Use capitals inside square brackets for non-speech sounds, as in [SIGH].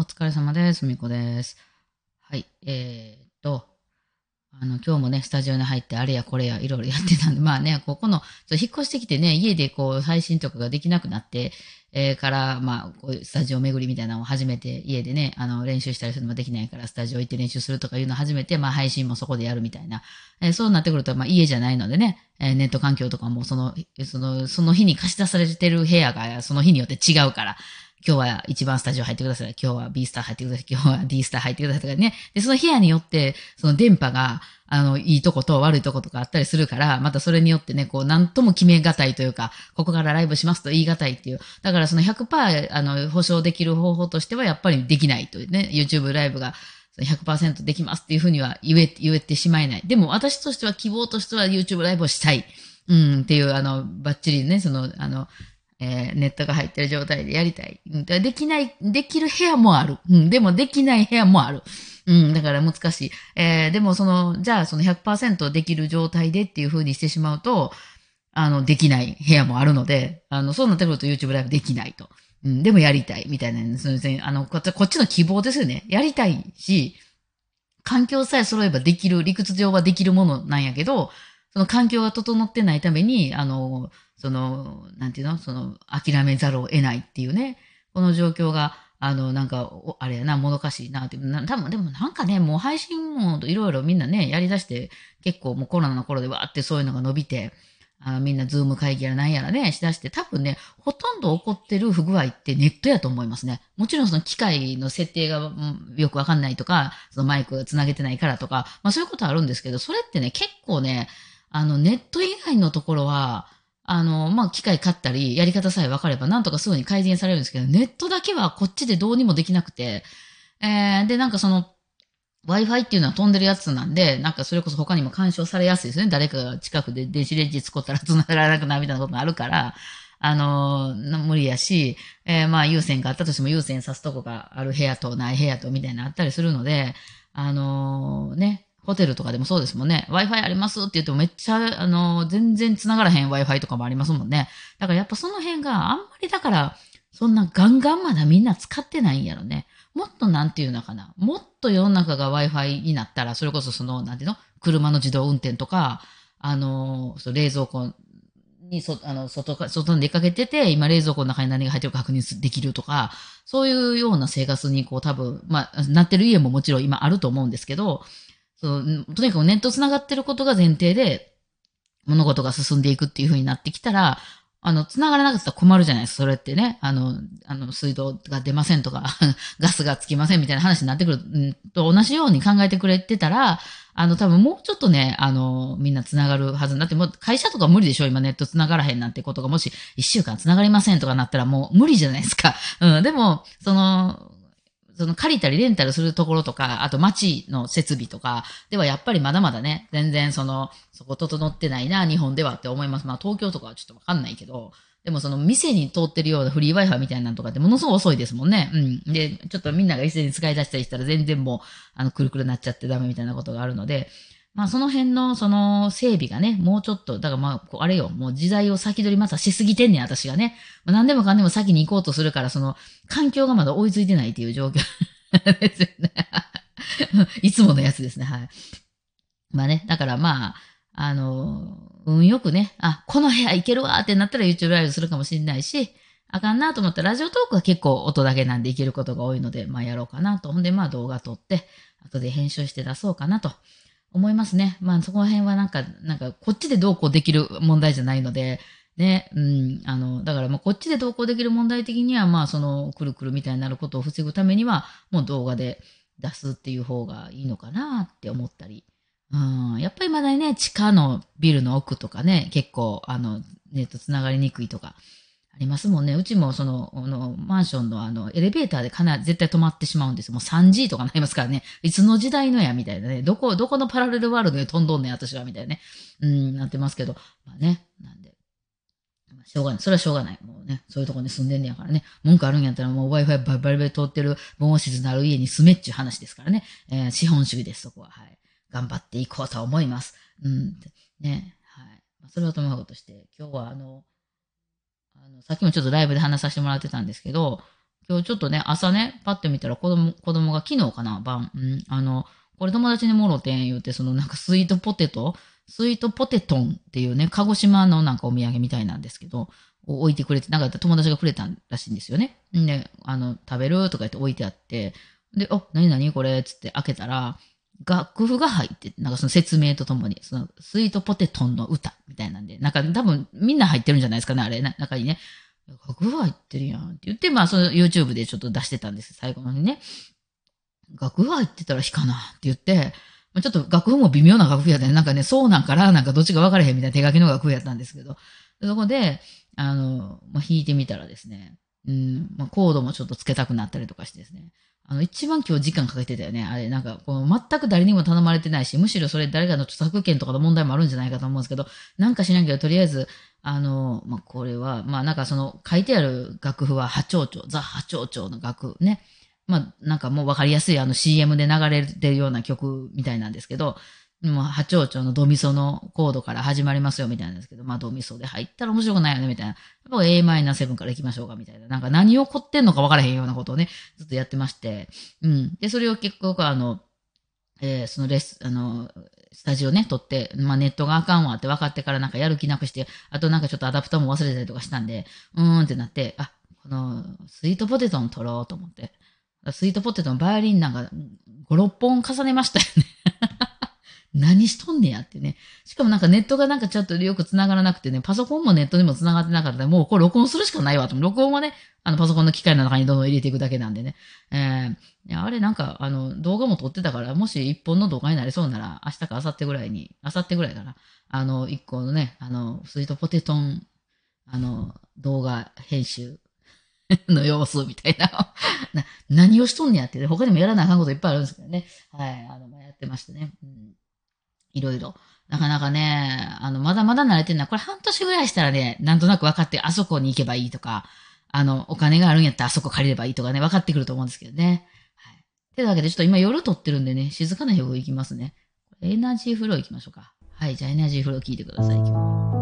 お疲れ様です。みこです。はい。えー、っと、あの、今日もね、スタジオに入って、あれやこれやいろいろやってたんで、[LAUGHS] まあね、ここの、そう引っ越してきてね、家でこう、配信とかができなくなって、えー、から、まあ、こういうスタジオ巡りみたいなのを始めて、家でね、あの、練習したりするのもできないから、スタジオ行って練習するとかいうのを始めて、まあ、配信もそこでやるみたいな。えーそうなってくると、まあ、家じゃないのでね、えーネット環境とかも、その、その、その日に貸し出されてる部屋が、その日によって違うから、今日は一番スタジオ入ってください。今日は B スター入ってください。今日は D スター入ってくださいとかね。で、その部屋によって、その電波が、あの、いいとこと悪いとことかあったりするから、またそれによってね、こう、なんとも決めがたいというか、ここからライブしますと言いがたいっていう。だからその100%、あの、保証できる方法としては、やっぱりできないというね。YouTube ライブが100%できますっていうふうには言え、言えてしまえない。でも私としては希望としては YouTube ライブをしたい。うん、っていう、あの、バッチリね、その、あの、えーネットが入ってる状態でやりたい。できない、できる部屋もある。うん、でもできない部屋もある。うん、だから難しい。えーでもその、じゃあその100%できる状態でっていう風にしてしまうと、あの、できない部屋もあるので、あの、そうなってくると YouTube ライブできないと。うん、でもやりたいみたいな、そのあの、こっちこっちの希望ですよね。やりたいし、環境さえ揃えばできる、理屈上はできるものなんやけど、その環境が整ってないために、あの、その、なんていうの？その、諦めざるを得ないっていうね、この状況が、あの、なんか、あれやな、もどかしいなって、な多分でもなんかね、もう配信もいろいろみんなね、やりだして、結構もうコロナの頃でわーってそういうのが伸びて、あみんなズーム会議やらなんやらね、しだして、多分ね、ほとんど起こってる不具合ってネットやと思いますね。もちろんその機械の設定がよくわかんないとか、そのマイクがつなげてないからとか、まあそういうことあるんですけど、それってね、結構ね、あの、ネット以外のところは、あの、まあ、機械買ったり、やり方さえ分かれば、なんとかすぐに改善されるんですけど、ネットだけはこっちでどうにもできなくて、えー、で、なんかその、Wi-Fi っていうのは飛んでるやつなんで、なんかそれこそ他にも干渉されやすいですね。誰かが近くで電子レンジ使ったら繋がらなくなるみたいなことがあるから、あの無理やし、えーまあ有線があったとしても有線さすとこがある部屋とない部屋とみたいなのあったりするので、あのーね、ホテルとかでもそうですもんね。Wi-Fi ありますって言ってもめっちゃ、あの全然繋がらへん Wi-Fi とかもありますもんね。だからやっぱその辺があんまりだから、そんなガンガンまだみんな使ってないんやろね。もっとなんていうのかな。もっと世の中が Wi-Fi になったら、それこそその、なんていうの？車の自動運転とか、あの、そ冷蔵庫にそ、あの、外か、外に出かけてて、今冷蔵庫の中に何が入ってるか確認できるとか、そういうような生活にこう多分、まあ、なってる家ももちろん今あると思うんですけど、そう、とにかくネット繋がってることが前提で、物事が進んでいくっていう風になってきたら、あの、繋がらなかったら困るじゃないですか、それってね。あの、あの、水道が出ませんとか、[LAUGHS] ガスがつきませんみたいな話になってくる、と同じように考えてくれてたら、あの、多分もうちょっとね、あの、みんな繋がるはず。だってもう会社とか無理でしょ今ネット繋がらへんなんてことがもし一週間繋がりませんとかなったらもう無理じゃないですか。うん、でも、その、その借りたりレンタルするところとか、あと街の設備とかではやっぱりまだまだね、全然その、そこ整ってないな、日本ではって思います。まあ東京とかはちょっとわかんないけど、でもその店に通ってるようなフリー Wi-Fi みたいなのとかってものすごい遅いですもんね。うん。で、ちょっとみんなが一斉に使い出したりしたら全然もう、あの、くるくるなっちゃってダメみたいなことがあるので、まあその辺のその整備がね、もうちょっと、だからまあ、あれよ、もう時代を先取りまたしすぎてんねん、私がね。まあ、何でもかんでも先に行こうとするから、その、環境がまだ追いついてないっていう状況ですよね。[LAUGHS] いつものやつですね、はい。まあね、だからまあ、あの、運よくね、あ、この部屋行けるわってなったら YouTube ライブするかもしれないし、あかんなと思ったらラジオトークは結構音だけなんでいけることが多いので、まあやろうかなと。ほんでまあ動画撮って、後で編集して出そうかなと思いますね。まあそこら辺はなんか、なんかこっちでどうこうできる問題じゃないので、ね、うん、あの、だからまあこっちでどうこうできる問題的には、まあその、くるくるみたいになることを防ぐためには、もう動画で出すっていう方がいいのかなって思ったり。うん、やっぱりまだね、地下のビルの奥とかね、結構、あの、ネットつながりにくいとか、りますもんね。うちもその、あのマンションのあの、エレベーターでかなり絶対止まってしまうんですよ。もう 3G とかなりますからね。いつの時代のや、みたいなね。どこ、どこのパラレルワールドで飛んどんねん、私は、みたいなね。うん、なってますけど。まあね、なんで。しょうがない。それはしょうがない。もうね、そういうとこに住んでんねやからね。文句あるんやったらもう Wi-Fi バリバリバリ通ってる防音室のある家に住めっちゅう話ですからね。えー資本主義です、そこは。はい。頑張っていこうと思います。うん。ね。はい。それはともかくとして、今日はあの、あの、さっきもちょっとライブで話させてもらってたんですけど、今日ちょっとね、朝ね、パッと見たら子供、子供が昨日かな、晩、うん、あの、これ友達にもろてん言うて、そのなんかスイートポテト、スイートポテトンっていうね、鹿児島のなんかお土産みたいなんですけど、置いてくれて、なんか友達がくれたらしいんですよね。で、あの、食べるとか言って置いてあって、で、お、なになにこれつって開けたら、楽譜が入って、なんかその説明とともに、そのスイートポテトンの歌みたいなんで、なんか多分みんな入ってるんじゃないですかね、あれ、中にね。楽譜入ってるやんって言って、まあその YouTube でちょっと出してたんです、最後のにね。楽譜入ってたら弾かなって言って、ちょっと楽譜も微妙な楽譜やったね。なんかね、そうなんからなんかどっちか分からへんみたいな手書きの楽譜やったんですけど、そこで、あの、まあ、弾いてみたらですね、うん、まあ、コードもちょっとつけたくなったりとかしてですね、あの、一番今日時間かけてたよね。あれ、なんか、この全く誰にも頼まれてないし、むしろそれ誰かの著作権とかの問題もあるんじゃないかと思うんですけど、なんかしなきゃとりあえず、あの、まあ、これは、まあ、なんかその、書いてある楽譜は波長長、ザ・波長長の楽譜ね。まあ、なんかもうわかりやすいあの CM で流れてるような曲みたいなんですけど、もう波長長のドミソのコードから始まりますよみたいなんですけど、まあドミソで入ったら面白くないよねみたいな。やっぱ Am7 から行きましょうかみたいな。なんか何を凝ってんのか分からへんようなことをね、ずっとやってまして。うん。で、それを結局あの、えー、そのレス、あの、スタジオね、撮って、まあネットがあかんわって分かってからなんかやる気なくして、あとなんかちょっとアダプターも忘れたりとかしたんで、うーんってなって、あ、このスイートポテトン撮ろうと思って。スイートポテトのバイオリンなんか5、6本重ねましたよね何しとんねやってね。しかもなんかネットがなんかちょっとよく繋がらなくてね、パソコンもネットにも繋がってなかったら、もうこれ録音するしかないわと。録音はね、あのパソコンの機械の中にどんどん入れていくだけなんでね。えー、あれなんか、あの、動画も撮ってたから、もし一本の動画になりそうなら、明日か明後日ぐらいに、明後日ぐらいかな。あの、一個のね、あの、スイートポテトン、あの、動画編集 [LAUGHS] の様子みたいな [LAUGHS] な。何をしとんねやって、ね、他にもやらなあかんこといっぱいあるんですけどね。はい、あの、やってましてね。うん、いろいろ。なかなかね、あの、まだまだ慣れてんな、これ半年ぐらいしたらね、なんとなく分かって、あそこに行けばいいとか、あの、お金があるんやったらあそこ借りればいいとかね、分かってくると思うんですけどね。はい。というわけで、ちょっと今夜撮ってるんでね、静かな表行きますね。エナジーフロー行きましょうか。はい、じゃあエナジーフロー聞いてください。今日